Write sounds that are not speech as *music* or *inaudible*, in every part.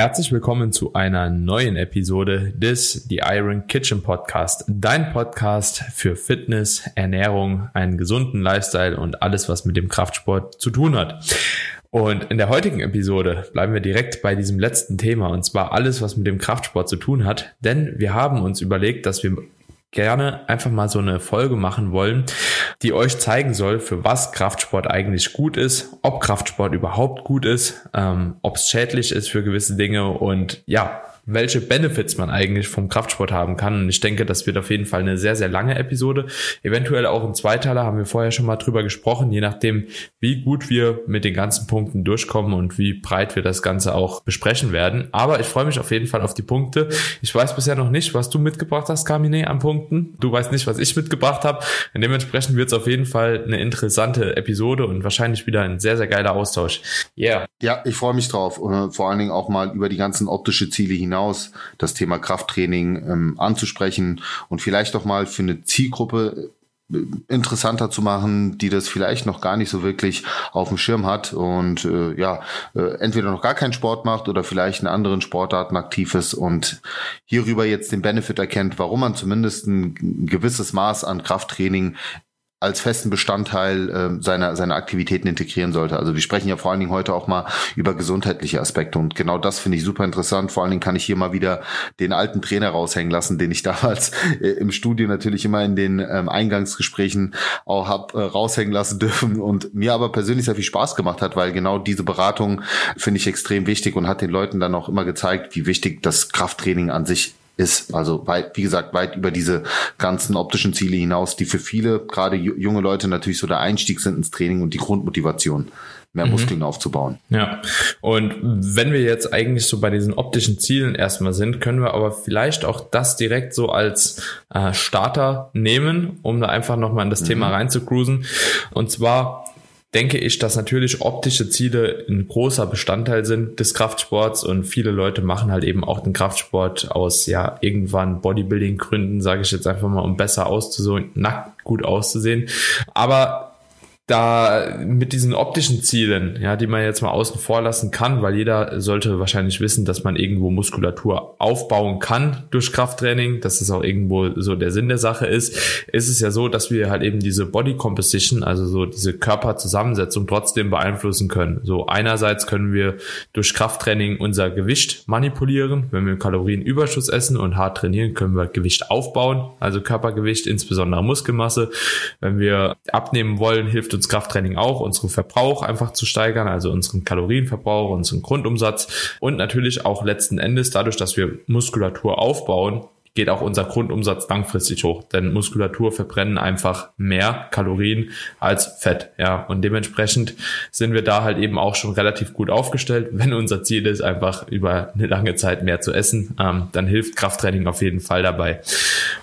Herzlich willkommen zu einer neuen Episode des The Iron Kitchen Podcast. Dein Podcast für Fitness, Ernährung, einen gesunden Lifestyle und alles, was mit dem Kraftsport zu tun hat. Und in der heutigen Episode bleiben wir direkt bei diesem letzten Thema und zwar alles, was mit dem Kraftsport zu tun hat. Denn wir haben uns überlegt, dass wir gerne einfach mal so eine Folge machen wollen, die euch zeigen soll, für was Kraftsport eigentlich gut ist, ob Kraftsport überhaupt gut ist, ähm, ob es schädlich ist für gewisse Dinge und ja, welche Benefits man eigentlich vom Kraftsport haben kann. Und ich denke, das wird auf jeden Fall eine sehr, sehr lange Episode. Eventuell auch ein Zweiteiler, haben wir vorher schon mal drüber gesprochen, je nachdem, wie gut wir mit den ganzen Punkten durchkommen und wie breit wir das Ganze auch besprechen werden. Aber ich freue mich auf jeden Fall auf die Punkte. Ich weiß bisher noch nicht, was du mitgebracht hast, Carmine, an Punkten. Du weißt nicht, was ich mitgebracht habe. Dementsprechend wird es auf jeden Fall eine interessante Episode und wahrscheinlich wieder ein sehr, sehr geiler Austausch. Yeah. Ja, ich freue mich drauf. Vor allen Dingen auch mal über die ganzen optische Ziele hinaus hinaus das Thema Krafttraining ähm, anzusprechen und vielleicht auch mal für eine Zielgruppe äh, interessanter zu machen, die das vielleicht noch gar nicht so wirklich auf dem Schirm hat und äh, ja, äh, entweder noch gar keinen Sport macht oder vielleicht in anderen Sportarten aktiv ist und hierüber jetzt den Benefit erkennt, warum man zumindest ein gewisses Maß an Krafttraining als festen Bestandteil äh, seiner, seiner Aktivitäten integrieren sollte. Also wir sprechen ja vor allen Dingen heute auch mal über gesundheitliche Aspekte und genau das finde ich super interessant. Vor allen Dingen kann ich hier mal wieder den alten Trainer raushängen lassen, den ich *laughs* damals äh, im Studio natürlich immer in den ähm, Eingangsgesprächen auch hab äh, raushängen lassen dürfen und mir aber persönlich sehr viel Spaß gemacht hat, weil genau diese Beratung finde ich extrem wichtig und hat den Leuten dann auch immer gezeigt, wie wichtig das Krafttraining an sich ist. Also weit, wie gesagt, weit über diese ganzen optischen Ziele hinaus, die für viele, gerade junge Leute, natürlich so der Einstieg sind ins Training und die Grundmotivation mehr mhm. Muskeln aufzubauen. Ja, und wenn wir jetzt eigentlich so bei diesen optischen Zielen erstmal sind, können wir aber vielleicht auch das direkt so als äh, Starter nehmen, um da einfach nochmal in das mhm. Thema reinzucruisen. Und zwar denke ich, dass natürlich optische Ziele ein großer Bestandteil sind des Kraftsports und viele Leute machen halt eben auch den Kraftsport aus ja irgendwann Bodybuilding Gründen, sage ich jetzt einfach mal, um besser auszusehen, nackt gut auszusehen. Aber da mit diesen optischen Zielen, ja, die man jetzt mal außen vor lassen kann, weil jeder sollte wahrscheinlich wissen, dass man irgendwo Muskulatur aufbauen kann durch Krafttraining, dass das auch irgendwo so der Sinn der Sache ist, ist es ja so, dass wir halt eben diese Body Composition, also so diese Körperzusammensetzung trotzdem beeinflussen können. So einerseits können wir durch Krafttraining unser Gewicht manipulieren. Wenn wir Kalorienüberschuss essen und hart trainieren, können wir Gewicht aufbauen, also Körpergewicht, insbesondere Muskelmasse. Wenn wir abnehmen wollen, hilft uns Krafttraining auch, unseren Verbrauch einfach zu steigern, also unseren Kalorienverbrauch, unseren Grundumsatz und natürlich auch letzten Endes dadurch, dass wir Muskulatur aufbauen, geht auch unser Grundumsatz langfristig hoch, denn Muskulatur verbrennen einfach mehr Kalorien als Fett, ja, und dementsprechend sind wir da halt eben auch schon relativ gut aufgestellt. Wenn unser Ziel ist, einfach über eine lange Zeit mehr zu essen, ähm, dann hilft Krafttraining auf jeden Fall dabei.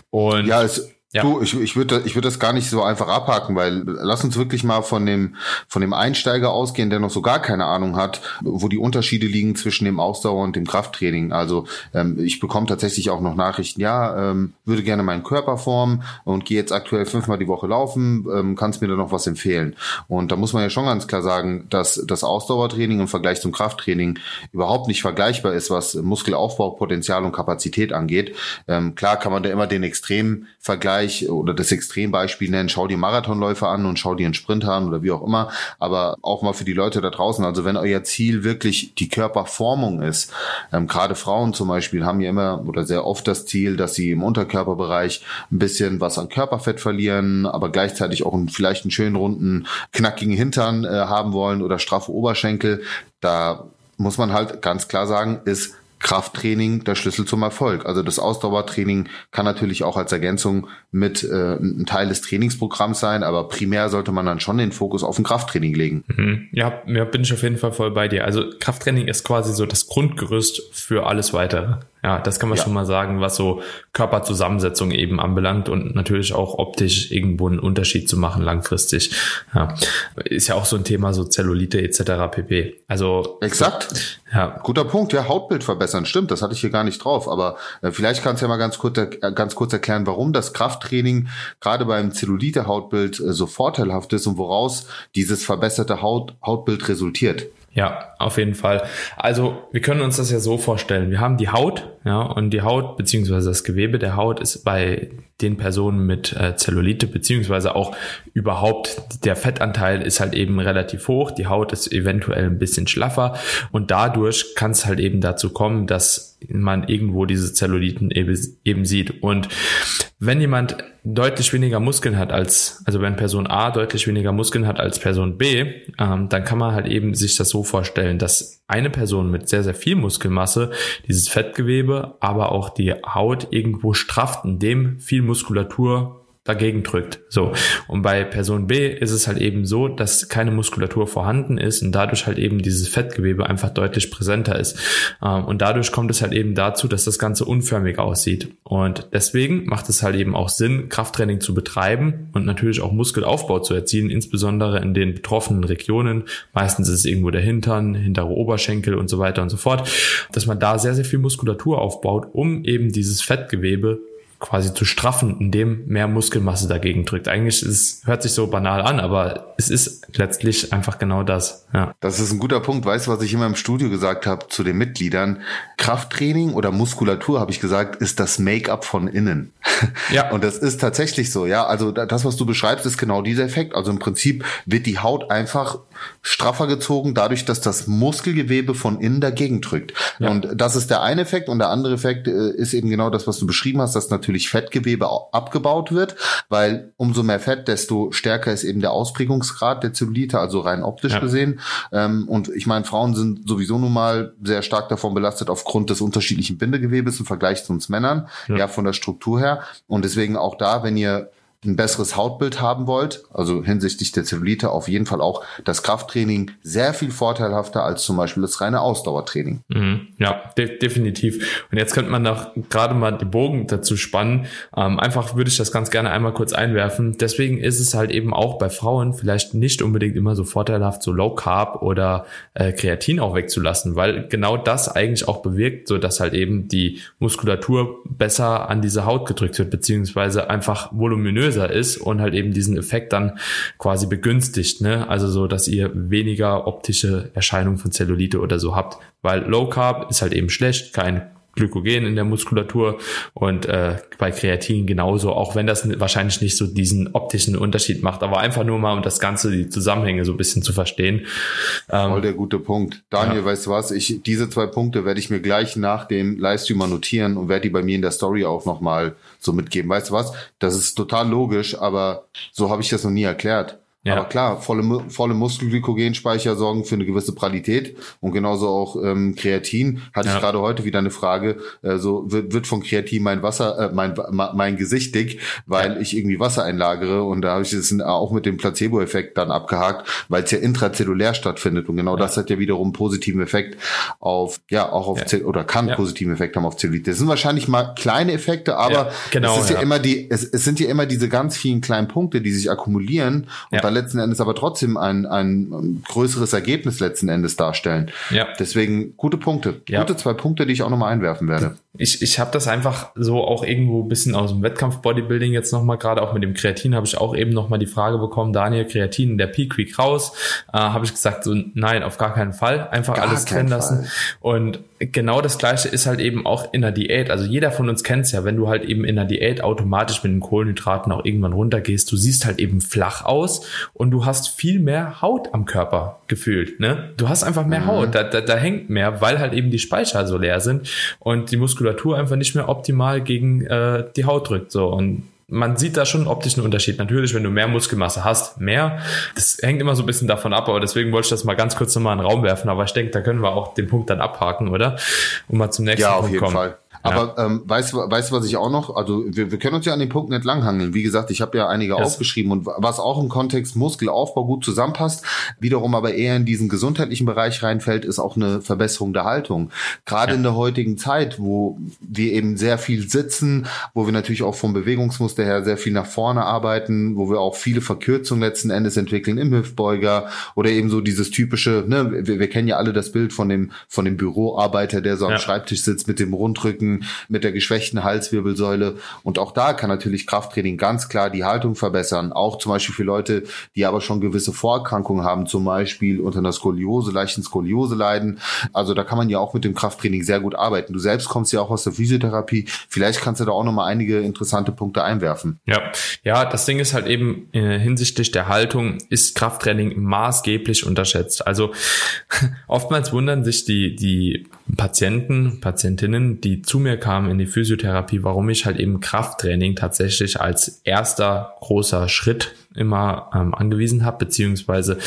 Und ja, es ja. Du, ich, ich würde ich würde das gar nicht so einfach abhaken, weil lass uns wirklich mal von dem von dem Einsteiger ausgehen, der noch so gar keine Ahnung hat, wo die Unterschiede liegen zwischen dem Ausdauer und dem Krafttraining. Also ähm, ich bekomme tatsächlich auch noch Nachrichten, ja, ähm, würde gerne meinen Körper formen und gehe jetzt aktuell fünfmal die Woche laufen, ähm, kannst mir da noch was empfehlen? Und da muss man ja schon ganz klar sagen, dass das Ausdauertraining im Vergleich zum Krafttraining überhaupt nicht vergleichbar ist, was Muskelaufbau, Potenzial und Kapazität angeht. Ähm, klar kann man da immer den extremen Vergleich Vergleich oder das Extrembeispiel nennen, schau dir Marathonläufer an und schau dir einen Sprinter an oder wie auch immer. Aber auch mal für die Leute da draußen, also wenn euer Ziel wirklich die Körperformung ist, ähm, gerade Frauen zum Beispiel haben ja immer oder sehr oft das Ziel, dass sie im Unterkörperbereich ein bisschen was an Körperfett verlieren, aber gleichzeitig auch einen, vielleicht einen schönen runden, knackigen Hintern äh, haben wollen oder straffe Oberschenkel. Da muss man halt ganz klar sagen, ist Krafttraining der Schlüssel zum Erfolg. Also das Ausdauertraining kann natürlich auch als Ergänzung mit äh, ein Teil des Trainingsprogramms sein, aber primär sollte man dann schon den Fokus auf ein Krafttraining legen. Mhm. Ja, ja, bin ich auf jeden Fall voll bei dir. Also Krafttraining ist quasi so das Grundgerüst für alles weitere. Ja, das kann man ja. schon mal sagen, was so Körperzusammensetzung eben anbelangt und natürlich auch optisch irgendwo einen Unterschied zu machen langfristig. Ja. Ist ja auch so ein Thema, so Zellulite etc. pp. Also exakt. Ja. Guter Punkt. Ja, Hautbild verbessern. Stimmt, das hatte ich hier gar nicht drauf. Aber äh, vielleicht kannst du ja mal ganz kurz, äh, ganz kurz erklären, warum das Krafttraining gerade beim Zellulite-Hautbild äh, so vorteilhaft ist und woraus dieses verbesserte Haut, Hautbild resultiert. Ja, auf jeden Fall. Also wir können uns das ja so vorstellen. Wir haben die Haut, ja, und die Haut beziehungsweise das Gewebe der Haut ist bei den Personen mit äh, Zellulite beziehungsweise auch überhaupt der Fettanteil ist halt eben relativ hoch. Die Haut ist eventuell ein bisschen schlaffer und dadurch kann es halt eben dazu kommen, dass man irgendwo diese Zelluliten eben, eben sieht. Und wenn jemand deutlich weniger Muskeln hat als, also wenn Person A deutlich weniger Muskeln hat als Person B, ähm, dann kann man halt eben sich das so vorstellen, dass eine Person mit sehr, sehr viel Muskelmasse dieses Fettgewebe, aber auch die Haut irgendwo strafft, indem viel Muskulatur dagegen drückt. So. Und bei Person B ist es halt eben so, dass keine Muskulatur vorhanden ist und dadurch halt eben dieses Fettgewebe einfach deutlich präsenter ist. Ähm, und dadurch kommt es halt eben dazu, dass das Ganze unförmig aussieht. Und deswegen macht es halt eben auch Sinn, Krafttraining zu betreiben und natürlich auch Muskelaufbau zu erzielen, insbesondere in den betroffenen Regionen. Meistens ist es irgendwo der Hintern, hintere Oberschenkel und so weiter und so fort, dass man da sehr, sehr viel Muskulatur aufbaut, um eben dieses Fettgewebe quasi zu straffen, indem mehr Muskelmasse dagegen drückt. Eigentlich ist, hört sich so banal an, aber es ist letztlich einfach genau das. Ja. Das ist ein guter Punkt. Weißt du, was ich immer im Studio gesagt habe zu den Mitgliedern? Krafttraining oder Muskulatur, habe ich gesagt, ist das Make-up von innen. *laughs* Ja. Und das ist tatsächlich so, ja. Also das, was du beschreibst, ist genau dieser Effekt. Also im Prinzip wird die Haut einfach straffer gezogen, dadurch, dass das Muskelgewebe von innen dagegen drückt. Ja. Und das ist der eine Effekt. Und der andere Effekt äh, ist eben genau das, was du beschrieben hast, dass natürlich Fettgewebe abgebaut wird, weil umso mehr Fett, desto stärker ist eben der Ausprägungsgrad der Zellulite, also rein optisch ja. gesehen. Ähm, und ich meine, Frauen sind sowieso nun mal sehr stark davon belastet aufgrund des unterschiedlichen Bindegewebes im Vergleich zu uns Männern, ja, ja von der Struktur her. Und deswegen auch da, wenn ihr ein besseres Hautbild haben wollt, also hinsichtlich der Zellulite auf jeden Fall auch das Krafttraining sehr viel vorteilhafter als zum Beispiel das reine Ausdauertraining. Mhm, ja, de definitiv. Und jetzt könnte man noch gerade mal die Bogen dazu spannen. Ähm, einfach würde ich das ganz gerne einmal kurz einwerfen. Deswegen ist es halt eben auch bei Frauen vielleicht nicht unbedingt immer so vorteilhaft, so Low Carb oder äh, Kreatin auch wegzulassen, weil genau das eigentlich auch bewirkt, so dass halt eben die Muskulatur besser an diese Haut gedrückt wird, beziehungsweise einfach voluminös voluminöser ist und halt eben diesen Effekt dann quasi begünstigt, ne? Also so, dass ihr weniger optische Erscheinungen von Zellulite oder so habt, weil Low Carb ist halt eben schlecht, kein Glykogen in der Muskulatur und äh, bei Kreatin genauso, auch wenn das wahrscheinlich nicht so diesen optischen Unterschied macht, aber einfach nur mal, um das Ganze, die Zusammenhänge so ein bisschen zu verstehen. Ähm, Voll der gute Punkt. Daniel, ja. weißt du was, ich, diese zwei Punkte werde ich mir gleich nach dem Livestream mal notieren und werde die bei mir in der Story auch nochmal so mitgeben. Weißt du was, das ist total logisch, aber so habe ich das noch nie erklärt. Ja. Aber klar, volle, volle Muskelglykogenspeicher sorgen für eine gewisse Pralität und genauso auch ähm, Kreatin. Hatte ja. ich gerade heute wieder eine Frage, äh, so wird, wird von Kreatin mein Wasser, äh, mein, mein Gesicht dick, weil ja. ich irgendwie Wasser einlagere und da habe ich es auch mit dem Placebo-Effekt dann abgehakt, weil es ja intrazellulär stattfindet und genau ja. das hat ja wiederum einen positiven Effekt auf, ja, auch auf Zell oder kann positiven Effekt haben auf Zellulite. Das sind wahrscheinlich mal kleine Effekte, aber genau, es ist ja, immer die, es, es sind ja immer diese ganz vielen kleinen Punkte, die sich akkumulieren und dann letzten Endes aber trotzdem ein, ein größeres Ergebnis letzten Endes darstellen. Ja. Deswegen gute Punkte. Ja. Gute zwei Punkte, die ich auch nochmal einwerfen werde. Ich, ich habe das einfach so auch irgendwo ein bisschen aus dem Wettkampf-Bodybuilding jetzt nochmal, gerade auch mit dem Kreatin, habe ich auch eben nochmal die Frage bekommen, Daniel, Kreatin, der Peak Week raus. Äh, habe ich gesagt, so nein, auf gar keinen Fall. Einfach gar alles trennen lassen. Und genau das gleiche ist halt eben auch in der Diät. Also jeder von uns kennt es ja, wenn du halt eben in der Diät automatisch mit den Kohlenhydraten auch irgendwann runtergehst, du siehst halt eben flach aus und du hast viel mehr Haut am Körper gefühlt. Ne? Du hast einfach mehr mhm. Haut, da, da, da hängt mehr, weil halt eben die Speicher so leer sind und die Muskulatur einfach nicht mehr optimal gegen äh, die Haut drückt. So und man sieht da schon einen optischen Unterschied. Natürlich, wenn du mehr Muskelmasse hast, mehr. Das hängt immer so ein bisschen davon ab, aber deswegen wollte ich das mal ganz kurz nochmal in den Raum werfen. Aber ich denke, da können wir auch den Punkt dann abhaken, oder? Um mal zum nächsten ja, Punkt kommen. Ja, auf jeden Fall. Aber ja. ähm, weißt du, weißt, was ich auch noch, also wir, wir können uns ja an den Punkten entlanghangeln. Wie gesagt, ich habe ja einige yes. aufgeschrieben und was auch im Kontext Muskelaufbau gut zusammenpasst, wiederum aber eher in diesen gesundheitlichen Bereich reinfällt, ist auch eine Verbesserung der Haltung. Gerade ja. in der heutigen Zeit, wo wir eben sehr viel sitzen, wo wir natürlich auch vom Bewegungsmuster her sehr viel nach vorne arbeiten, wo wir auch viele Verkürzungen letzten Endes entwickeln im Hüftbeuger oder eben so dieses typische, ne, wir, wir kennen ja alle das Bild von dem, von dem Büroarbeiter, der so am Schreibtisch sitzt mit dem Rundrücken Rücken, mit der geschwächten Halswirbelsäule. Und auch da kann natürlich Krafttraining ganz klar die Haltung verbessern. Auch zum Beispiel für Leute, die aber schon gewisse Vorerkrankungen haben, zum Beispiel unter einer Skoliose, leichten Skoliose leiden. Also da kann man ja auch mit dem Krafttraining sehr gut arbeiten. Du selbst kommst ja auch aus der Physiotherapie. Vielleicht kannst du da auch nochmal einige interessante Punkte einwerfen. Ja, ja, das Ding ist halt eben äh, hinsichtlich der Haltung ist Krafttraining maßgeblich unterschätzt. Also *laughs* oftmals wundern sich die, die Patienten, Patientinnen, die zu mir kamen in die Physiotherapie, warum ich halt eben Krafttraining tatsächlich als erster großer Schritt immer ähm, angewiesen habe, beziehungsweise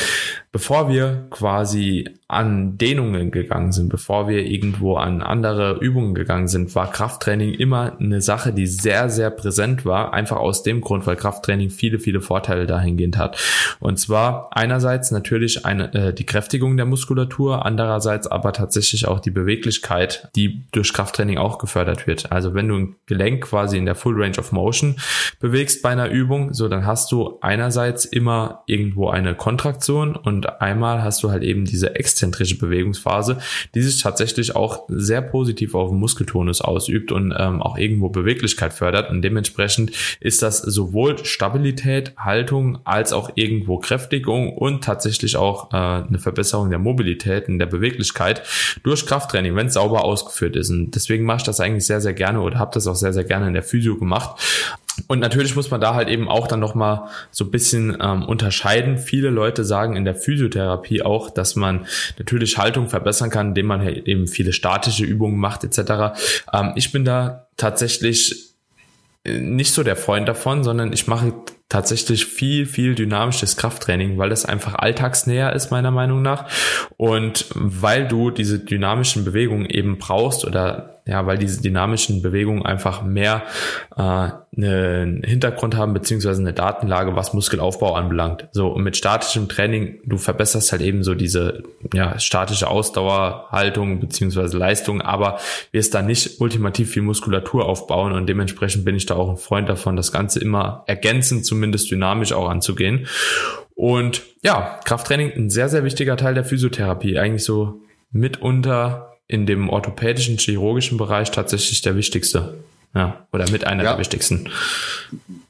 bevor wir quasi an Dehnungen gegangen sind, bevor wir irgendwo an andere Übungen gegangen sind, war Krafttraining immer eine Sache, die sehr, sehr präsent war, einfach aus dem Grund, weil Krafttraining viele, viele Vorteile dahingehend hat. Und zwar einerseits natürlich eine, äh, die Kräftigung der Muskulatur, andererseits aber tatsächlich auch die Beweglichkeit, die durch Krafttraining auch gefördert wird. Also wenn du ein Gelenk quasi in der Full Range of Motion bewegst bei einer Übung, so dann hast du einerseits immer irgendwo eine Kontraktion und einmal hast du halt eben diese exzentrische Bewegungsphase, die sich tatsächlich auch sehr positiv auf den Muskeltonus ausübt und ähm, auch irgendwo Beweglichkeit fördert. Und dementsprechend ist das sowohl Stabilität, Haltung als auch irgendwo Kräftigung und tatsächlich auch äh, eine Verbesserung der Mobilität und der Beweglichkeit durch Krafttraining, wenn es sauber ausgeführt ist. Und deswegen mache ich das eigentlich sehr, sehr gerne oder habe das auch sehr, sehr gerne in der Physio gemacht. Und natürlich muss man da halt eben auch dann nochmal so ein bisschen ähm, unterscheiden. Viele Leute sagen in der Physiotherapie auch, dass man natürlich Haltung verbessern kann, indem man halt eben viele statische Übungen macht etc. Ähm, ich bin da tatsächlich äh, nicht so der Freund davon, sondern ich mache tatsächlich viel, viel dynamisches Krafttraining, weil das einfach alltagsnäher ist, meiner Meinung nach. Und weil du diese dynamischen Bewegungen eben brauchst oder ja, weil diese dynamischen Bewegungen einfach mehr äh, einen Hintergrund haben, beziehungsweise eine Datenlage, was Muskelaufbau anbelangt. So, und mit statischem Training, du verbesserst halt eben so diese ja, statische Ausdauer, Haltung beziehungsweise Leistung, aber wirst da nicht ultimativ viel Muskulatur aufbauen und dementsprechend bin ich da auch ein Freund davon, das Ganze immer ergänzend, zumindest dynamisch auch anzugehen. Und ja, Krafttraining ein sehr, sehr wichtiger Teil der Physiotherapie, eigentlich so mitunter in dem orthopädischen, chirurgischen Bereich tatsächlich der wichtigste. Ja, oder mit einer ja. der wichtigsten.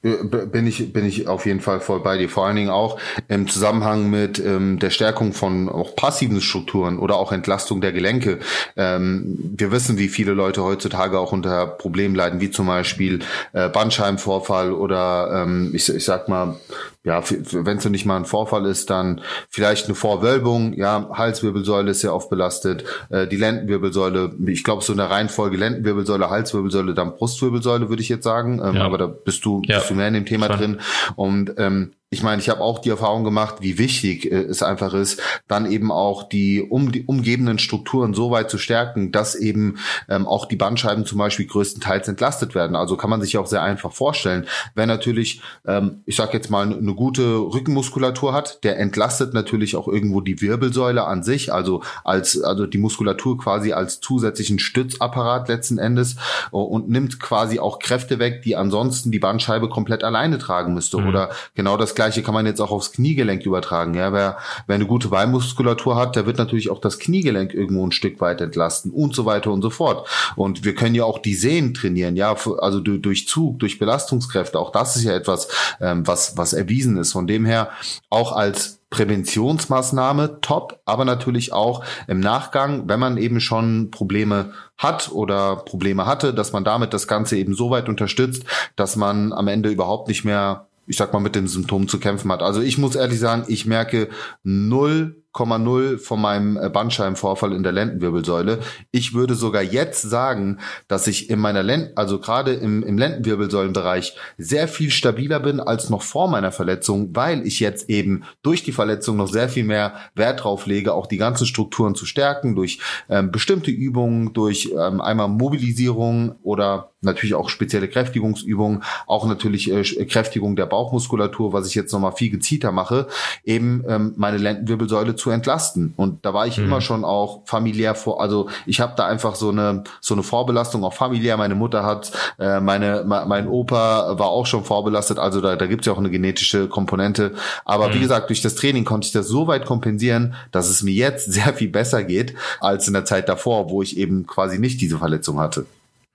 Äh, bin ich, bin ich auf jeden Fall voll bei dir. Vor allen Dingen auch im Zusammenhang mit ähm, der Stärkung von auch passiven Strukturen oder auch Entlastung der Gelenke. Ähm, wir wissen, wie viele Leute heutzutage auch unter Problemen leiden, wie zum Beispiel äh, Bandscheibenvorfall oder ähm, ich, ich sag mal ja, wenn es nicht mal ein Vorfall ist, dann vielleicht eine Vorwölbung. Ja, Halswirbelsäule ist sehr oft belastet. Äh, die Lendenwirbelsäule, ich glaube so in der Reihenfolge Lendenwirbelsäule, Halswirbelsäule, dann Brustwirbelsäule, würde ich jetzt sagen. Ähm, ja. Aber da bist du, ja. bist du mehr in dem Thema Schon. drin. Und ähm, ich meine, ich habe auch die Erfahrung gemacht, wie wichtig äh, es einfach ist, dann eben auch die, um, die umgebenden Strukturen so weit zu stärken, dass eben ähm, auch die Bandscheiben zum Beispiel größtenteils entlastet werden. Also kann man sich auch sehr einfach vorstellen. Wer natürlich, ähm, ich sage jetzt mal, eine gute Rückenmuskulatur hat, der entlastet natürlich auch irgendwo die Wirbelsäule an sich, also als also die Muskulatur quasi als zusätzlichen Stützapparat letzten Endes äh, und nimmt quasi auch Kräfte weg, die ansonsten die Bandscheibe komplett alleine tragen müsste. Mhm. Oder genau das Gleiche kann man jetzt auch aufs Kniegelenk übertragen. Ja, wer, wer eine gute Beinmuskulatur hat, der wird natürlich auch das Kniegelenk irgendwo ein Stück weit entlasten und so weiter und so fort. Und wir können ja auch die Sehnen trainieren, ja, also durch Zug, durch Belastungskräfte. Auch das ist ja etwas, ähm, was, was erwiesen ist. Von dem her auch als Präventionsmaßnahme top, aber natürlich auch im Nachgang, wenn man eben schon Probleme hat oder Probleme hatte, dass man damit das Ganze eben so weit unterstützt, dass man am Ende überhaupt nicht mehr ich sag mal, mit den Symptomen zu kämpfen hat. Also ich muss ehrlich sagen, ich merke null 0,0 von meinem äh, Bandscheibenvorfall in der Lendenwirbelsäule. Ich würde sogar jetzt sagen, dass ich in meiner Lenden, also gerade im, im Lendenwirbelsäulenbereich sehr viel stabiler bin als noch vor meiner Verletzung, weil ich jetzt eben durch die Verletzung noch sehr viel mehr Wert drauf lege, auch die ganzen Strukturen zu stärken durch ähm, bestimmte Übungen, durch ähm, einmal Mobilisierung oder natürlich auch spezielle Kräftigungsübungen, auch natürlich äh, Kräftigung der Bauchmuskulatur, was ich jetzt nochmal viel gezielter mache, eben ähm, meine Lendenwirbelsäule zu entlasten. Und da war ich mhm. immer schon auch familiär vor, also ich habe da einfach so eine so eine Vorbelastung auch familiär. Meine Mutter hat, äh, meine mein Opa war auch schon vorbelastet, also da, da gibt es ja auch eine genetische Komponente. Aber mhm. wie gesagt, durch das Training konnte ich das so weit kompensieren, dass es mir jetzt *laughs* sehr viel besser geht als in der Zeit davor, wo ich eben quasi nicht diese Verletzung hatte.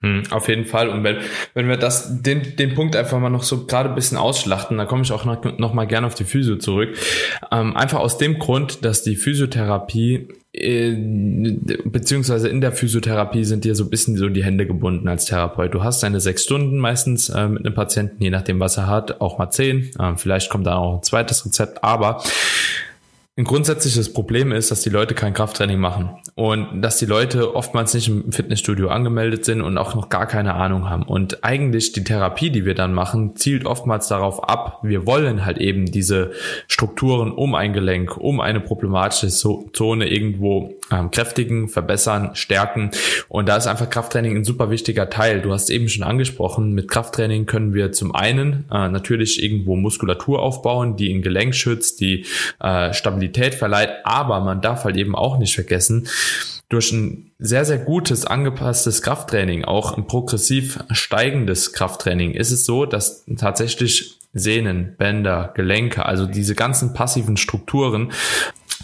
Hm, auf jeden Fall. Und wenn, wenn wir das, den, den Punkt einfach mal noch so gerade ein bisschen ausschlachten, dann komme ich auch noch, noch mal gerne auf die Physio zurück. Ähm, einfach aus dem Grund, dass die Physiotherapie äh, beziehungsweise in der Physiotherapie sind dir so ein bisschen so die Hände gebunden als Therapeut. Du hast deine sechs Stunden meistens äh, mit einem Patienten, je nachdem was er hat, auch mal zehn. Äh, vielleicht kommt da auch ein zweites Rezept, aber ein grundsätzliches Problem ist, dass die Leute kein Krafttraining machen und dass die Leute oftmals nicht im Fitnessstudio angemeldet sind und auch noch gar keine Ahnung haben. Und eigentlich die Therapie, die wir dann machen, zielt oftmals darauf ab, wir wollen halt eben diese Strukturen um ein Gelenk, um eine problematische Zone irgendwo ähm, kräftigen, verbessern, stärken. Und da ist einfach Krafttraining ein super wichtiger Teil. Du hast eben schon angesprochen, mit Krafttraining können wir zum einen äh, natürlich irgendwo Muskulatur aufbauen, die ein Gelenk schützt, die äh, Stabilität verleiht, aber man darf halt eben auch nicht vergessen, durch ein sehr, sehr gutes, angepasstes Krafttraining, auch ein progressiv steigendes Krafttraining, ist es so, dass tatsächlich Sehnen, Bänder, Gelenke, also diese ganzen passiven Strukturen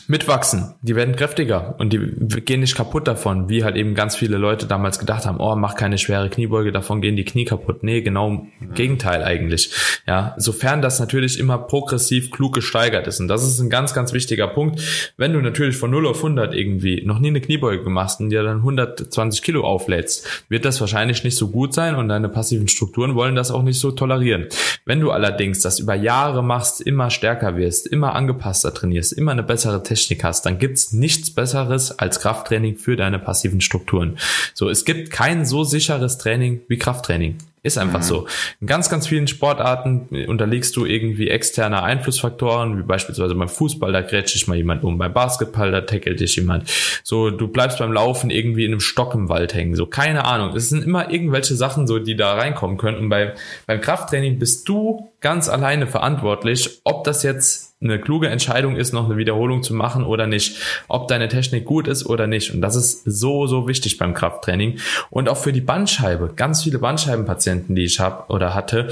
mitwachsen. Die werden kräftiger und die gehen nicht kaputt davon, wie halt eben ganz viele Leute damals gedacht haben, oh, mach keine schwere Kniebeuge, davon gehen die Knie kaputt. Nee, genau im Gegenteil eigentlich. Ja, sofern das natürlich immer progressiv klug gesteigert ist. Und das ist ein ganz, ganz wichtiger Punkt. Wenn du natürlich von 0 auf 100 irgendwie noch nie eine Kniebeuge machst und dir dann 120 Kilo auflädst, wird das wahrscheinlich nicht so gut sein und deine passiven Strukturen wollen das auch nicht so tolerieren. Wenn du allerdings das über Jahre machst, immer stärker wirst, immer angepasster trainierst, immer eine bessere Technik hast, dann gibt's nichts Besseres als Krafttraining für deine passiven Strukturen. So, es gibt kein so sicheres Training wie Krafttraining. Ist einfach mhm. so. In ganz, ganz vielen Sportarten unterliegst du irgendwie externe Einflussfaktoren, wie beispielsweise beim Fußball, da grätscht dich mal jemand um, beim Basketball, da tackelt dich jemand. So, du bleibst beim Laufen irgendwie in einem Stock im Wald hängen. So, keine Ahnung. Es sind immer irgendwelche Sachen so, die da reinkommen können. Und bei, beim Krafttraining bist du ganz alleine verantwortlich, ob das jetzt eine kluge Entscheidung ist, noch eine Wiederholung zu machen oder nicht, ob deine Technik gut ist oder nicht. Und das ist so, so wichtig beim Krafttraining. Und auch für die Bandscheibe. Ganz viele Bandscheibenpatienten, die ich habe oder hatte.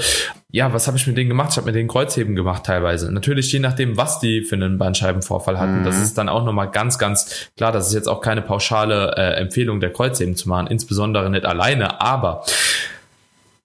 Ja, was habe ich mit denen gemacht? Ich habe mit denen Kreuzheben gemacht teilweise. Natürlich je nachdem, was die für einen Bandscheibenvorfall hatten. Mhm. Das ist dann auch nochmal ganz, ganz klar. Das ist jetzt auch keine pauschale äh, Empfehlung der Kreuzheben zu machen, insbesondere nicht alleine. Aber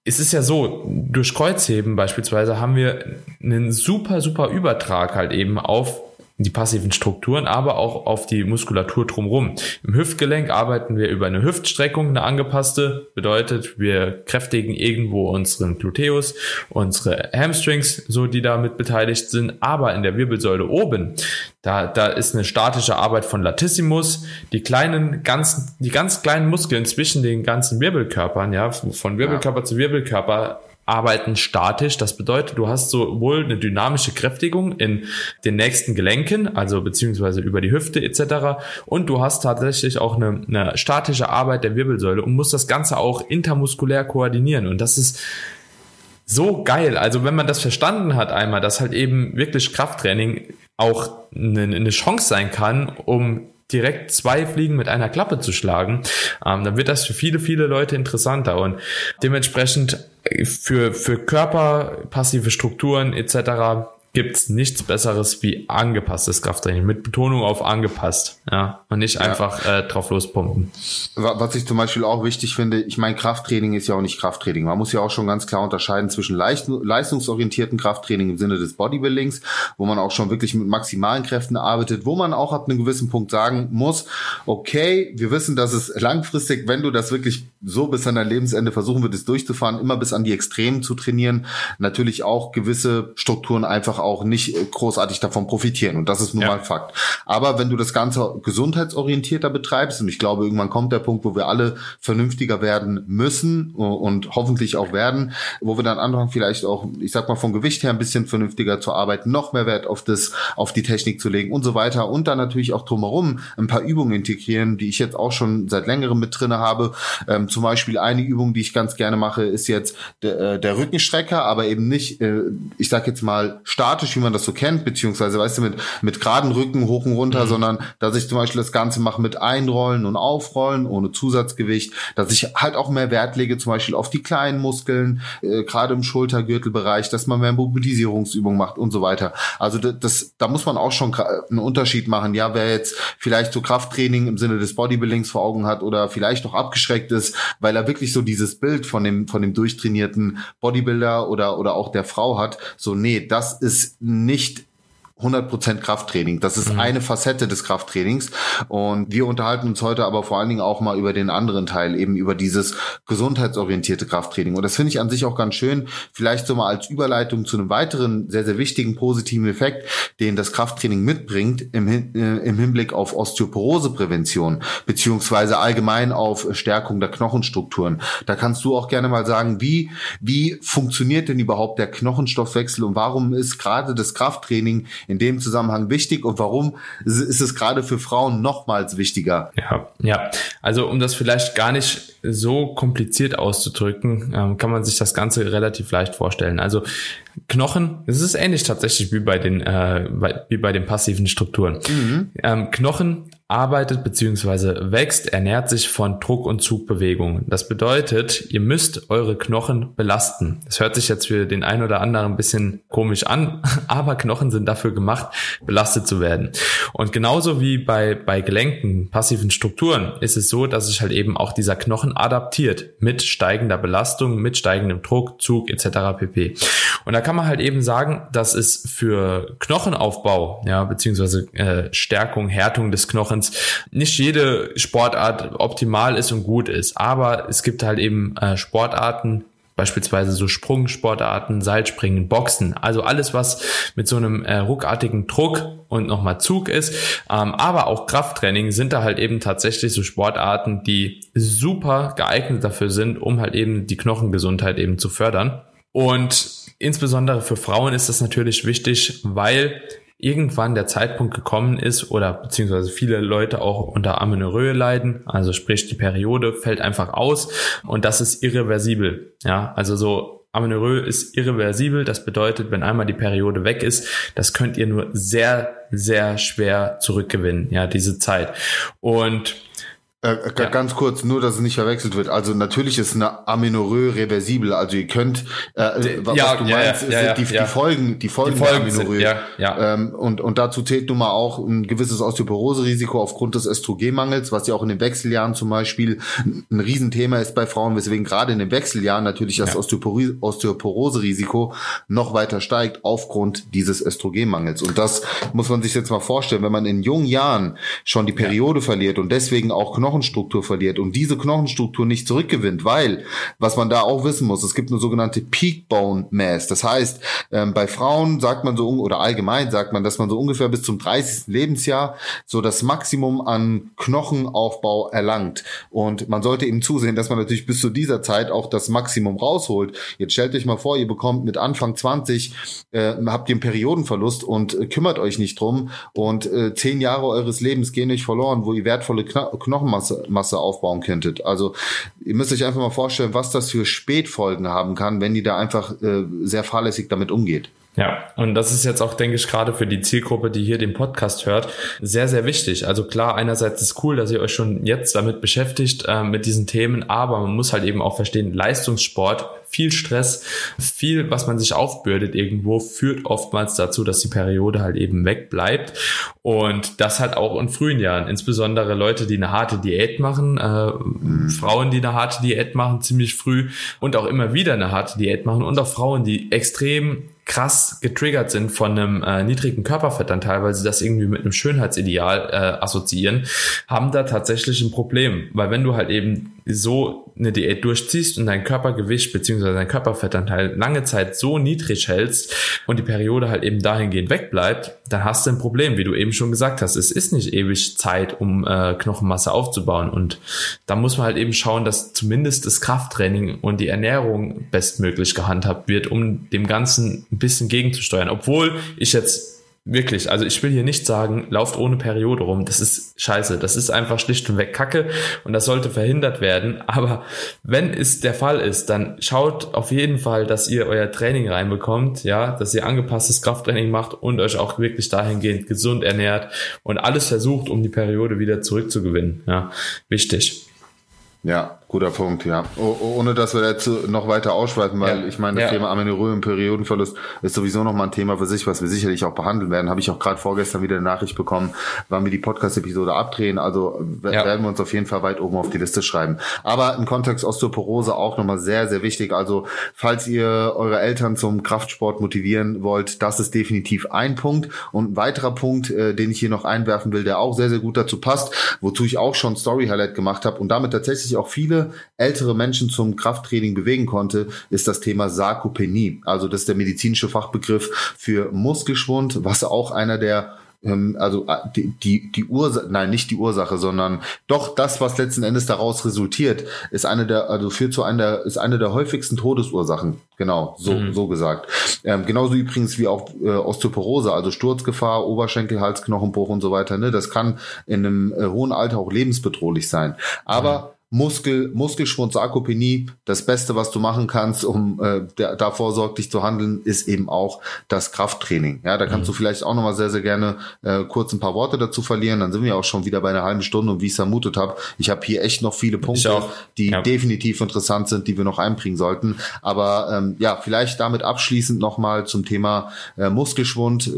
es ist ja so, durch Kreuzheben beispielsweise haben wir einen super, super Übertrag halt eben auf die passiven Strukturen, aber auch auf die Muskulatur drumherum. Im Hüftgelenk arbeiten wir über eine Hüftstreckung, eine angepasste, bedeutet, wir kräftigen irgendwo unseren Gluteus, unsere Hamstrings, so die damit beteiligt sind, aber in der Wirbelsäule oben, da, da ist eine statische Arbeit von Latissimus, die kleinen, ganz, die ganz kleinen Muskeln zwischen den ganzen Wirbelkörpern, ja, von Wirbelkörper ja. zu Wirbelkörper arbeiten statisch. Das bedeutet, du hast sowohl eine dynamische Kräftigung in den nächsten Gelenken, also beziehungsweise über die Hüfte etc. Und du hast tatsächlich auch eine, eine statische Arbeit der Wirbelsäule und musst das Ganze auch intermuskulär koordinieren. Und das ist so geil. Also wenn man das verstanden hat einmal, dass halt eben wirklich Krafttraining auch eine, eine Chance sein kann, um direkt zwei Fliegen mit einer Klappe zu schlagen, ähm, dann wird das für viele, viele Leute interessanter. Und dementsprechend für, für Körper, passive Strukturen etc gibt's nichts Besseres wie angepasstes Krafttraining mit Betonung auf angepasst, ja, und nicht ja. einfach äh, drauf lospumpen. Was ich zum Beispiel auch wichtig finde, ich meine, Krafttraining ist ja auch nicht Krafttraining. Man muss ja auch schon ganz klar unterscheiden zwischen leistungsorientierten Krafttraining im Sinne des Bodybuildings, wo man auch schon wirklich mit maximalen Kräften arbeitet, wo man auch ab einem gewissen Punkt sagen muss, okay, wir wissen, dass es langfristig, wenn du das wirklich so bis an dein Lebensende versuchen würdest durchzufahren, immer bis an die Extremen zu trainieren, natürlich auch gewisse Strukturen einfach einfach auch nicht äh, großartig davon profitieren. Und das ist nun ja. mal Fakt. Aber wenn du das Ganze gesundheitsorientierter betreibst, und ich glaube, irgendwann kommt der Punkt, wo wir alle vernünftiger werden müssen und hoffentlich auch werden, wo wir dann anfangen, vielleicht auch, ich sag mal, vom Gewicht her ein bisschen vernünftiger zu arbeiten, noch mehr Wert auf das, auf die Technik zu legen und so weiter. Und dann natürlich auch drumherum ein paar Übungen integrieren, die ich jetzt auch schon seit längerem mit drinne habe. Ähm, zum Beispiel eine Übung, die ich ganz gerne mache, ist jetzt der, äh, der Rückenstrecker, aber eben nicht, äh, ich sag jetzt mal, stark statisch, wie man das so kennt, beziehungsweise, weißt du, mit, mit geraden Rücken hoch und runter, mhm. sondern dass ich zum Beispiel das Ganze mache mit Einrollen und Aufrollen, ohne Zusatzgewicht, dass ich halt auch mehr Wert lege, zum Beispiel auf die kleinen Muskeln, äh, gerade im Schultergürtelbereich, dass man mehr Mobilisierungsübungen macht und so weiter. Also das, das da muss man auch schon einen Unterschied machen. Ja, wer jetzt vielleicht so Krafttraining im Sinne des Bodybuildings vor Augen hat oder vielleicht noch abgeschreckt ist, weil er wirklich so dieses Bild von dem, von dem durchtrainierten Bodybuilder oder, oder auch der Frau hat, so, nee, das ist nicht 100% Krafttraining. Das ist mhm. eine Facette des Krafttrainings. Und wir unterhalten uns heute aber vor allen Dingen auch mal über den anderen Teil, eben über dieses gesundheitsorientierte Krafttraining. Und das finde ich an sich auch ganz schön. Vielleicht so mal als Überleitung zu einem weiteren sehr, sehr wichtigen positiven Effekt, den das Krafttraining mitbringt im, Hin äh, im Hinblick auf Osteoporoseprävention, beziehungsweise allgemein auf Stärkung der Knochenstrukturen. Da kannst du auch gerne mal sagen, wie, wie funktioniert denn überhaupt der Knochenstoffwechsel und warum ist gerade das Krafttraining in dem Zusammenhang wichtig und warum ist es gerade für Frauen nochmals wichtiger? Ja, ja. Also um das vielleicht gar nicht so kompliziert auszudrücken, ähm, kann man sich das Ganze relativ leicht vorstellen. Also Knochen, es ist ähnlich tatsächlich wie bei den, äh, wie bei den passiven Strukturen. Mhm. Ähm, Knochen arbeitet beziehungsweise wächst, ernährt sich von Druck- und Zugbewegungen. Das bedeutet, ihr müsst eure Knochen belasten. Das hört sich jetzt für den einen oder anderen ein bisschen komisch an, *laughs* aber Knochen sind dafür gemacht, belastet zu werden. Und genauso wie bei, bei Gelenken, passiven Strukturen, ist es so, dass sich halt eben auch dieser Knochen adaptiert mit steigender Belastung, mit steigendem Druck, Zug etc. pp. Und da kann man halt eben sagen, dass es für Knochenaufbau, ja, beziehungsweise äh, Stärkung, Härtung des Knochens nicht jede Sportart optimal ist und gut ist. Aber es gibt halt eben äh, Sportarten, beispielsweise so Sprungsportarten, Seilspringen, Boxen, also alles, was mit so einem äh, ruckartigen Druck und nochmal Zug ist, ähm, aber auch Krafttraining sind da halt eben tatsächlich so Sportarten, die super geeignet dafür sind, um halt eben die Knochengesundheit eben zu fördern. Und insbesondere für Frauen ist das natürlich wichtig, weil irgendwann der Zeitpunkt gekommen ist oder beziehungsweise viele Leute auch unter Amenorrhoe leiden, also sprich die Periode fällt einfach aus und das ist irreversibel. Ja, also so Amenorrhoe ist irreversibel. Das bedeutet, wenn einmal die Periode weg ist, das könnt ihr nur sehr, sehr schwer zurückgewinnen, ja, diese Zeit. Und äh, äh ja. Ganz kurz, nur dass es nicht verwechselt wird. Also natürlich ist eine Amenorrhoe reversibel. Also ihr könnt, äh, was ja, du ja, meinst, sind die, die, Folgen, die Folgen, die Folgen der ja, ähm, und, und dazu zählt nun mal auch ein gewisses Osteoporose-Risiko aufgrund des Östrogenmangels, was ja auch in den Wechseljahren zum Beispiel ein Riesenthema ist bei Frauen, weswegen gerade in den Wechseljahren natürlich das Osteoporose-Risiko noch weiter steigt aufgrund dieses Östrogenmangels. Und das muss man sich jetzt mal vorstellen, wenn man in jungen Jahren schon die Periode verliert und deswegen auch Knochen Knochenstruktur verliert und diese Knochenstruktur nicht zurückgewinnt, weil, was man da auch wissen muss, es gibt eine sogenannte Peak Bone Mass. Das heißt, ähm, bei Frauen sagt man so, oder allgemein sagt man, dass man so ungefähr bis zum 30. Lebensjahr so das Maximum an Knochenaufbau erlangt. Und man sollte eben zusehen, dass man natürlich bis zu dieser Zeit auch das Maximum rausholt. Jetzt stellt euch mal vor, ihr bekommt mit Anfang 20, äh, habt ihr einen Periodenverlust und äh, kümmert euch nicht drum und äh, zehn Jahre eures Lebens gehen euch verloren, wo ihr wertvolle Kno Knochenmasse Masse, Masse aufbauen könntet. Also ihr müsst euch einfach mal vorstellen, was das für Spätfolgen haben kann, wenn die da einfach äh, sehr fahrlässig damit umgeht. Ja, und das ist jetzt auch, denke ich, gerade für die Zielgruppe, die hier den Podcast hört, sehr, sehr wichtig. Also klar, einerseits ist cool, dass ihr euch schon jetzt damit beschäftigt, äh, mit diesen Themen, aber man muss halt eben auch verstehen, Leistungssport viel Stress, viel, was man sich aufbürdet irgendwo, führt oftmals dazu, dass die Periode halt eben wegbleibt. Und das halt auch in frühen Jahren. Insbesondere Leute, die eine harte Diät machen, äh. Frauen, die eine harte Diät machen, ziemlich früh und auch immer wieder eine harte Diät machen und auch Frauen, die extrem krass getriggert sind von einem äh, niedrigen Körperfettanteil, weil sie das irgendwie mit einem Schönheitsideal äh, assoziieren, haben da tatsächlich ein Problem. Weil wenn du halt eben so eine Diät durchziehst und dein Körpergewicht bzw. dein Körperfettanteil lange Zeit so niedrig hältst und die Periode halt eben dahingehend wegbleibt, dann hast du ein Problem, wie du eben schon gesagt hast. Es ist nicht ewig Zeit, um äh, Knochenmasse aufzubauen und da muss man halt eben schauen, dass zumindest das Krafttraining und die Ernährung bestmöglich gehandhabt wird, um dem Ganzen ein bisschen gegenzusteuern. Obwohl ich jetzt Wirklich, also ich will hier nicht sagen, lauft ohne Periode rum. Das ist scheiße. Das ist einfach schlicht und weg Kacke und das sollte verhindert werden. Aber wenn es der Fall ist, dann schaut auf jeden Fall, dass ihr euer Training reinbekommt, ja, dass ihr angepasstes Krafttraining macht und euch auch wirklich dahingehend gesund ernährt und alles versucht, um die Periode wieder zurückzugewinnen. Ja, wichtig. Ja, guter Punkt, ja. Oh, ohne dass wir dazu noch weiter ausschweifen, weil ja. ich meine, das ja. Thema Amenorrhoe im Periodenverlust ist sowieso nochmal ein Thema für sich, was wir sicherlich auch behandeln werden. Habe ich auch gerade vorgestern wieder eine Nachricht bekommen, wann wir die Podcast-Episode abdrehen. Also ja. werden wir uns auf jeden Fall weit oben auf die Liste schreiben. Aber im Kontext Osteoporose auch nochmal sehr, sehr wichtig. Also falls ihr eure Eltern zum Kraftsport motivieren wollt, das ist definitiv ein Punkt. Und ein weiterer Punkt, äh, den ich hier noch einwerfen will, der auch sehr, sehr gut dazu passt, wozu ich auch schon Story-Highlight gemacht habe und damit tatsächlich auch viele ältere Menschen zum Krafttraining bewegen konnte, ist das Thema Sarkopenie. Also das ist der medizinische Fachbegriff für Muskelschwund, was auch einer der ähm, also äh, die, die, die Ursache, nein, nicht die Ursache, sondern doch das, was letzten Endes daraus resultiert, ist eine der, also führt zu einer, ist eine der häufigsten Todesursachen. Genau, so, mhm. so gesagt. Ähm, genauso übrigens wie auch äh, Osteoporose, also Sturzgefahr, Oberschenkel, Halsknochenbruch und so weiter. Ne? Das kann in einem äh, hohen Alter auch lebensbedrohlich sein. Aber mhm Muskel, Muskelschwund, Sarkopenie, das Beste, was du machen kannst, um äh, da, da vorsorglich zu handeln, ist eben auch das Krafttraining. Ja, da kannst mhm. du vielleicht auch nochmal sehr, sehr gerne äh, kurz ein paar Worte dazu verlieren. Dann sind wir auch schon wieder bei einer halben Stunde und wie ich es vermutet habe, ich habe hier echt noch viele Punkte, die ja. definitiv interessant sind, die wir noch einbringen sollten. Aber ähm, ja, vielleicht damit abschließend nochmal zum Thema äh, Muskelschwund. Äh,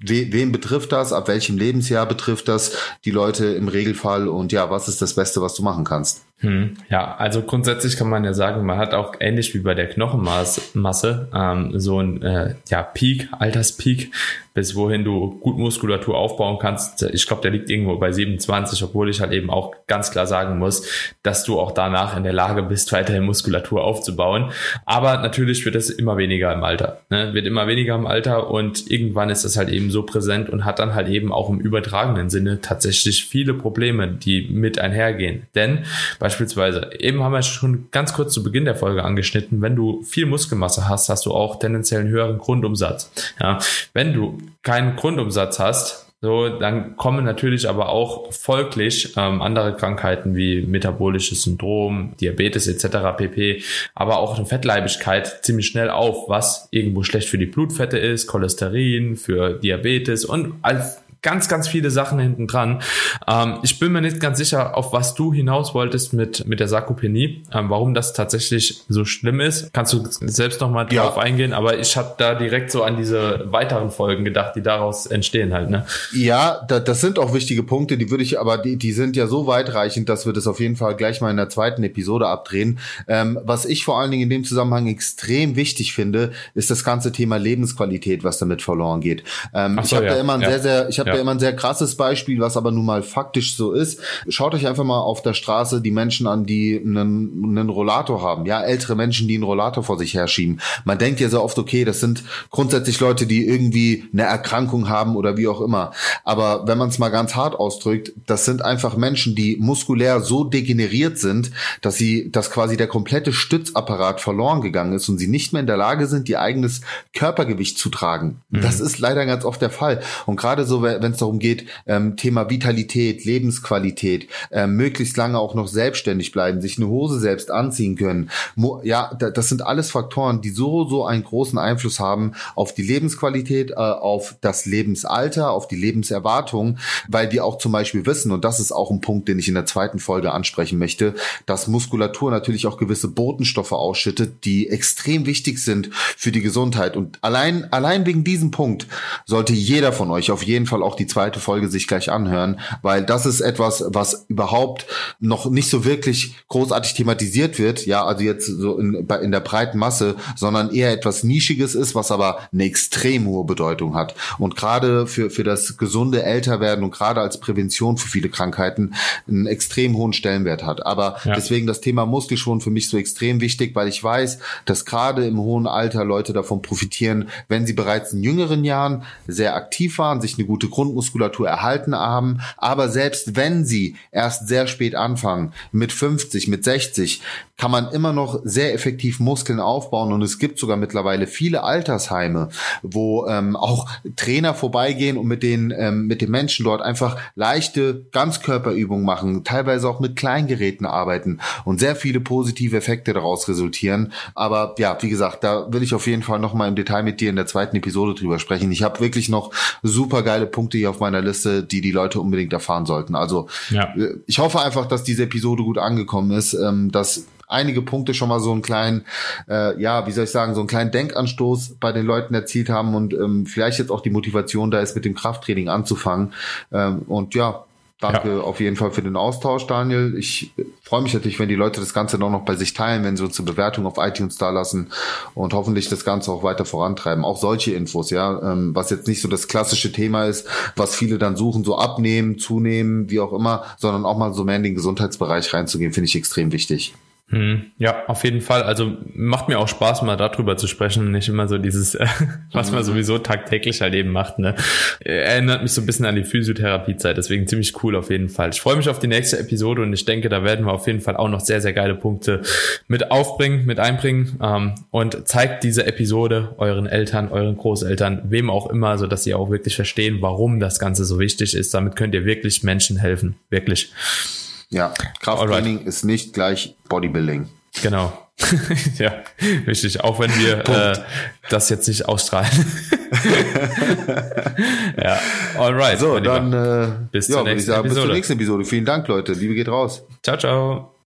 we, wen betrifft das? Ab welchem Lebensjahr betrifft das die Leute im Regelfall? Und ja, was ist das Beste, was du machen kannst? Hm, ja, also grundsätzlich kann man ja sagen, man hat auch ähnlich wie bei der Knochenmasse ähm, so ein äh, ja, Peak, Alterspeak, bis wohin du gut Muskulatur aufbauen kannst. Ich glaube, der liegt irgendwo bei 27, obwohl ich halt eben auch ganz klar sagen muss, dass du auch danach in der Lage bist, weiterhin Muskulatur aufzubauen. Aber natürlich wird es immer weniger im Alter. Ne? Wird immer weniger im Alter und irgendwann ist das halt eben so präsent und hat dann halt eben auch im übertragenen Sinne tatsächlich viele Probleme, die mit einhergehen. Denn beispielsweise, eben haben wir schon ganz kurz zu Beginn der Folge angeschnitten, wenn du viel Muskelmasse hast, hast du auch tendenziell einen höheren Grundumsatz. Ja? Wenn du keinen Grundumsatz hast, so, dann kommen natürlich aber auch folglich ähm, andere Krankheiten wie metabolisches Syndrom, Diabetes etc. pp. Aber auch eine Fettleibigkeit ziemlich schnell auf, was irgendwo schlecht für die Blutfette ist, Cholesterin, für Diabetes und als ganz, ganz viele Sachen hinten dran. Ähm, ich bin mir nicht ganz sicher, auf was du hinaus wolltest mit, mit der Sarkopenie, ähm, warum das tatsächlich so schlimm ist. Kannst du selbst nochmal drauf ja. eingehen, aber ich habe da direkt so an diese weiteren Folgen gedacht, die daraus entstehen halt. Ne? Ja, da, das sind auch wichtige Punkte, die würde ich aber, die, die sind ja so weitreichend, dass wir das auf jeden Fall gleich mal in der zweiten Episode abdrehen. Ähm, was ich vor allen Dingen in dem Zusammenhang extrem wichtig finde, ist das ganze Thema Lebensqualität, was damit verloren geht. Ähm, so, ich habe ja. da immer ein ja. sehr, sehr, ich habe ja. da immer ein sehr krasses Beispiel, was aber nun mal faktisch so ist. Schaut euch einfach mal auf der Straße die Menschen an, die einen, einen Rollator haben. Ja, ältere Menschen, die einen Rollator vor sich herschieben. Man denkt ja so oft, okay, das sind grundsätzlich Leute, die irgendwie eine Erkrankung haben oder wie auch immer. Aber wenn man es mal ganz hart ausdrückt, das sind einfach Menschen, die muskulär so degeneriert sind, dass sie, dass quasi der komplette Stützapparat verloren gegangen ist und sie nicht mehr in der Lage sind, ihr eigenes Körpergewicht zu tragen. Mhm. Das ist leider ganz oft der Fall. Und gerade so, wenn es darum geht, ähm, Thema Vitalität, Lebensqualität, ähm, möglichst lange auch noch selbstständig bleiben, sich eine Hose selbst anziehen können. Mo ja, das sind alles Faktoren, die so, so einen großen Einfluss haben auf die Lebensqualität, äh, auf das Lebensalter, auf die Lebenserwartung, weil wir auch zum Beispiel wissen, und das ist auch ein Punkt, den ich in der zweiten Folge ansprechen möchte, dass Muskulatur natürlich auch gewisse Botenstoffe ausschüttet, die extrem wichtig sind für die Gesundheit. Und allein, allein wegen diesem Punkt sollte jeder von euch auf jeden Fall auch die zweite Folge sich gleich anhören, weil das ist etwas, was überhaupt noch nicht so wirklich großartig thematisiert wird, ja, also jetzt so in, in der breiten Masse, sondern eher etwas Nischiges ist, was aber eine extrem hohe Bedeutung hat. Und gerade für, für das gesunde Älterwerden und gerade als Prävention für viele Krankheiten einen extrem hohen Stellenwert hat. Aber ja. deswegen das Thema Muskelschwund für mich so extrem wichtig, weil ich weiß, dass gerade im hohen Alter Leute davon profitieren, wenn sie bereits in jüngeren Jahren sehr aktiv waren, sich eine gute Grundmuskulatur erhalten haben. Aber selbst wenn sie erst sehr spät anfangen, mit 50, mit 60, kann man immer noch sehr effektiv Muskeln aufbauen. Und es gibt sogar mittlerweile viele Altersheime, wo ähm, auch Trainer vorbeigehen und mit den, ähm, mit den Menschen dort einfach leichte Ganzkörperübungen machen, teilweise auch mit Kleingeräten arbeiten und sehr viele positive Effekte daraus resultieren. Aber ja, wie gesagt, da will ich auf jeden Fall nochmal im Detail mit dir in der zweiten Episode drüber sprechen. Ich habe wirklich noch super geile Punkte hier auf meiner Liste, die die Leute unbedingt erfahren sollten. Also ja. Äh, ich hoffe einfach, dass diese Episode gut angekommen ist, ähm, dass einige Punkte schon mal so einen kleinen, äh, ja, wie soll ich sagen, so einen kleinen Denkanstoß bei den Leuten erzielt haben und ähm, vielleicht jetzt auch die Motivation da ist, mit dem Krafttraining anzufangen. Ähm, und ja, Danke ja. auf jeden Fall für den Austausch, Daniel. Ich freue mich natürlich, wenn die Leute das Ganze noch, noch bei sich teilen, wenn sie uns eine Bewertung auf iTunes da lassen und hoffentlich das Ganze auch weiter vorantreiben. Auch solche Infos, ja, ähm, was jetzt nicht so das klassische Thema ist, was viele dann suchen, so abnehmen, zunehmen, wie auch immer, sondern auch mal so mehr in den Gesundheitsbereich reinzugehen, finde ich extrem wichtig. Hm, ja, auf jeden Fall. Also macht mir auch Spaß, mal darüber zu sprechen. Nicht immer so dieses, äh, *laughs* was man mhm. sowieso tagtäglich halt eben macht. Ne? Erinnert mich so ein bisschen an die Physiotherapiezeit. Deswegen ziemlich cool auf jeden Fall. Ich freue mich auf die nächste Episode und ich denke, da werden wir auf jeden Fall auch noch sehr, sehr geile Punkte mit aufbringen, mit einbringen. Ähm, und zeigt diese Episode euren Eltern, euren Großeltern, wem auch immer, so dass sie auch wirklich verstehen, warum das Ganze so wichtig ist. Damit könnt ihr wirklich Menschen helfen. Wirklich. Ja, Krafttraining Alright. ist nicht gleich Bodybuilding. Genau. *laughs* ja, richtig. Auch wenn wir *laughs* äh, das jetzt nicht ausstrahlen. *laughs* ja, alright. So, dann äh, bis, zur nächsten sagen, bis zur nächsten Episode. Vielen Dank, Leute. Liebe geht raus. Ciao, ciao.